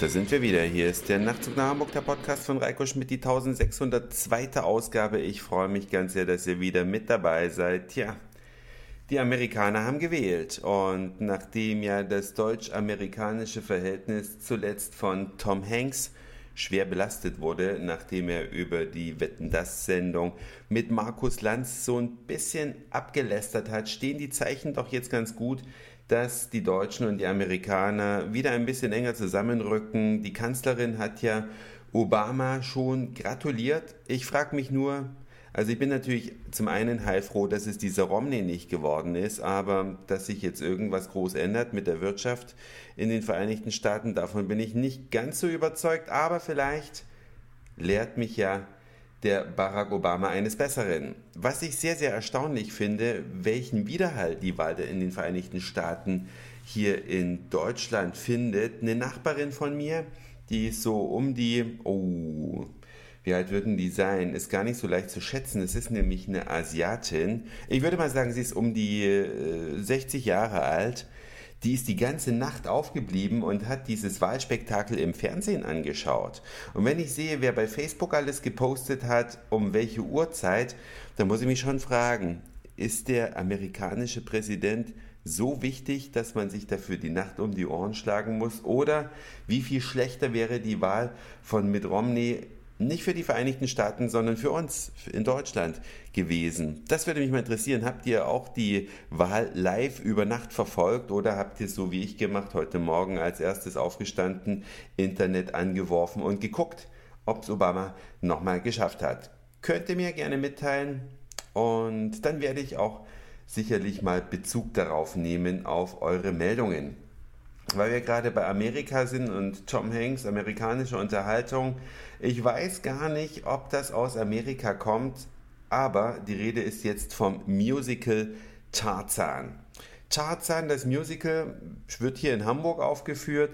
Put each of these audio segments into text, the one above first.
sind wir wieder. Hier ist der Nachtzug nach Hamburg, der Podcast von Reiko Schmidt, die 1602. Ausgabe. Ich freue mich ganz sehr, dass ihr wieder mit dabei seid. Tja, die Amerikaner haben gewählt und nachdem ja das deutsch-amerikanische Verhältnis zuletzt von Tom Hanks schwer belastet wurde, nachdem er über die Wetten das Sendung mit Markus Lanz so ein bisschen abgelästert hat, stehen die Zeichen doch jetzt ganz gut, dass die Deutschen und die Amerikaner wieder ein bisschen enger zusammenrücken. Die Kanzlerin hat ja Obama schon gratuliert. Ich frage mich nur, also ich bin natürlich zum einen heilfroh, dass es dieser Romney nicht geworden ist, aber dass sich jetzt irgendwas groß ändert mit der Wirtschaft in den Vereinigten Staaten, davon bin ich nicht ganz so überzeugt, aber vielleicht lehrt mich ja der Barack Obama eines Besseren. Was ich sehr, sehr erstaunlich finde, welchen Widerhall die Wahl in den Vereinigten Staaten hier in Deutschland findet. Eine Nachbarin von mir, die ist so um die, oh, wie alt würden die sein? Ist gar nicht so leicht zu schätzen. Es ist nämlich eine Asiatin. Ich würde mal sagen, sie ist um die äh, 60 Jahre alt die ist die ganze Nacht aufgeblieben und hat dieses Wahlspektakel im Fernsehen angeschaut. Und wenn ich sehe, wer bei Facebook alles gepostet hat, um welche Uhrzeit, dann muss ich mich schon fragen, ist der amerikanische Präsident so wichtig, dass man sich dafür die Nacht um die Ohren schlagen muss? Oder wie viel schlechter wäre die Wahl von Mitt Romney nicht für die Vereinigten Staaten, sondern für uns in Deutschland gewesen. Das würde mich mal interessieren. Habt ihr auch die Wahl live über Nacht verfolgt oder habt ihr so wie ich gemacht, heute Morgen als erstes aufgestanden, Internet angeworfen und geguckt, ob es Obama nochmal geschafft hat? Könnt ihr mir gerne mitteilen und dann werde ich auch sicherlich mal Bezug darauf nehmen auf eure Meldungen weil wir gerade bei Amerika sind und Tom Hanks, amerikanische Unterhaltung. Ich weiß gar nicht, ob das aus Amerika kommt, aber die Rede ist jetzt vom Musical Tarzan. Tarzan, das Musical, wird hier in Hamburg aufgeführt,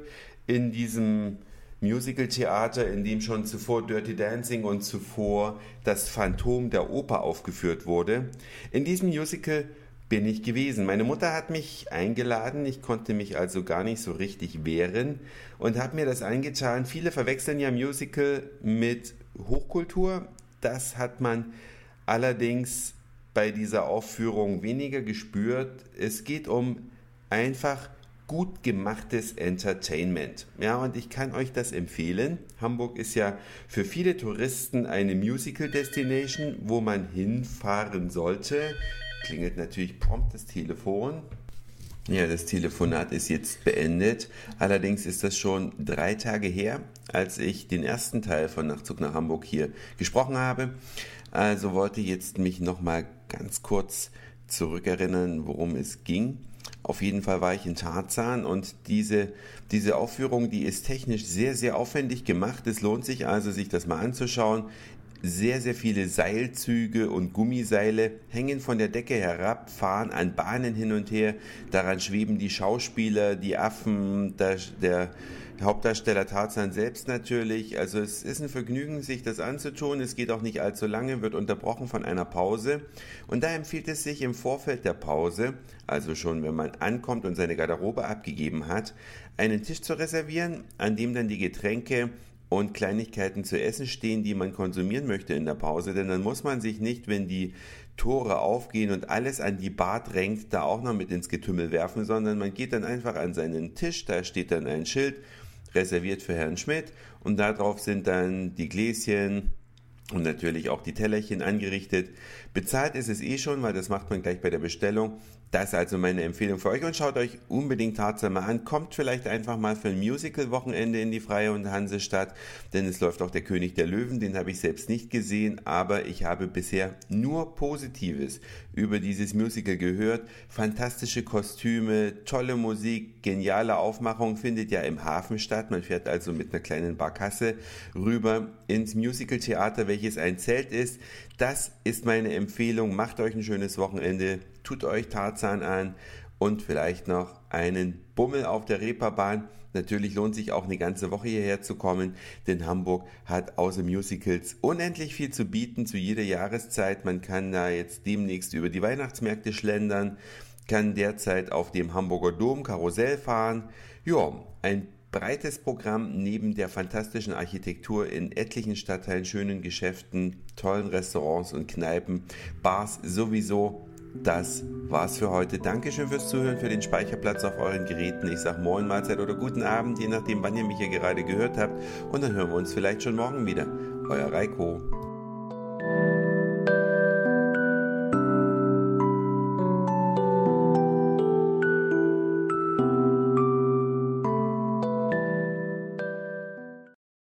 in diesem Musical-Theater, in dem schon zuvor Dirty Dancing und zuvor das Phantom der Oper aufgeführt wurde. In diesem Musical bin ich gewesen. Meine Mutter hat mich eingeladen, ich konnte mich also gar nicht so richtig wehren und habe mir das eingetan. Viele verwechseln ja Musical mit Hochkultur. Das hat man allerdings bei dieser Aufführung weniger gespürt. Es geht um einfach gut gemachtes Entertainment. Ja, und ich kann euch das empfehlen. Hamburg ist ja für viele Touristen eine Musical Destination, wo man hinfahren sollte klingelt natürlich prompt das Telefon. Ja, das Telefonat ist jetzt beendet. Allerdings ist das schon drei Tage her, als ich den ersten Teil von Nachtzug nach Hamburg hier gesprochen habe. Also wollte jetzt mich nochmal ganz kurz zurückerinnern, worum es ging. Auf jeden Fall war ich in Tarzan und diese, diese Aufführung, die ist technisch sehr, sehr aufwendig gemacht. Es lohnt sich also, sich das mal anzuschauen sehr, sehr viele Seilzüge und Gummiseile hängen von der Decke herab, fahren an Bahnen hin und her. Daran schweben die Schauspieler, die Affen, der, der Hauptdarsteller Tarzan selbst natürlich. Also es ist ein Vergnügen, sich das anzutun. Es geht auch nicht allzu lange, wird unterbrochen von einer Pause. Und da empfiehlt es sich im Vorfeld der Pause, also schon wenn man ankommt und seine Garderobe abgegeben hat, einen Tisch zu reservieren, an dem dann die Getränke und Kleinigkeiten zu essen stehen, die man konsumieren möchte in der Pause, denn dann muss man sich nicht, wenn die Tore aufgehen und alles an die Bar drängt, da auch noch mit ins Getümmel werfen, sondern man geht dann einfach an seinen Tisch, da steht dann ein Schild, reserviert für Herrn Schmidt und darauf sind dann die Gläschen, und natürlich auch die Tellerchen angerichtet. Bezahlt ist es eh schon, weil das macht man gleich bei der Bestellung. Das ist also meine Empfehlung für euch und schaut euch unbedingt Tarzan mal an. Kommt vielleicht einfach mal für ein Musical-Wochenende in die Freie und Hansestadt, denn es läuft auch der König der Löwen, den habe ich selbst nicht gesehen, aber ich habe bisher nur Positives über dieses Musical gehört. Fantastische Kostüme, tolle Musik, geniale Aufmachung findet ja im Hafen statt. Man fährt also mit einer kleinen Barkasse rüber ins Musical-Theater, welches ein Zelt ist. Das ist meine Empfehlung. Macht euch ein schönes Wochenende tut euch Tarzan an und vielleicht noch einen Bummel auf der Reeperbahn. Natürlich lohnt sich auch eine ganze Woche hierher zu kommen, denn Hamburg hat außer Musicals unendlich viel zu bieten zu jeder Jahreszeit. Man kann da jetzt demnächst über die Weihnachtsmärkte schlendern, kann derzeit auf dem Hamburger Dom Karussell fahren. Ja, ein breites Programm neben der fantastischen Architektur in etlichen Stadtteilen, schönen Geschäften, tollen Restaurants und Kneipen, Bars sowieso. Das war's für heute. Dankeschön fürs Zuhören, für den Speicherplatz auf euren Geräten. Ich sag Moin, Mahlzeit oder guten Abend, je nachdem, wann ihr mich hier gerade gehört habt. Und dann hören wir uns vielleicht schon morgen wieder. Euer Reiko.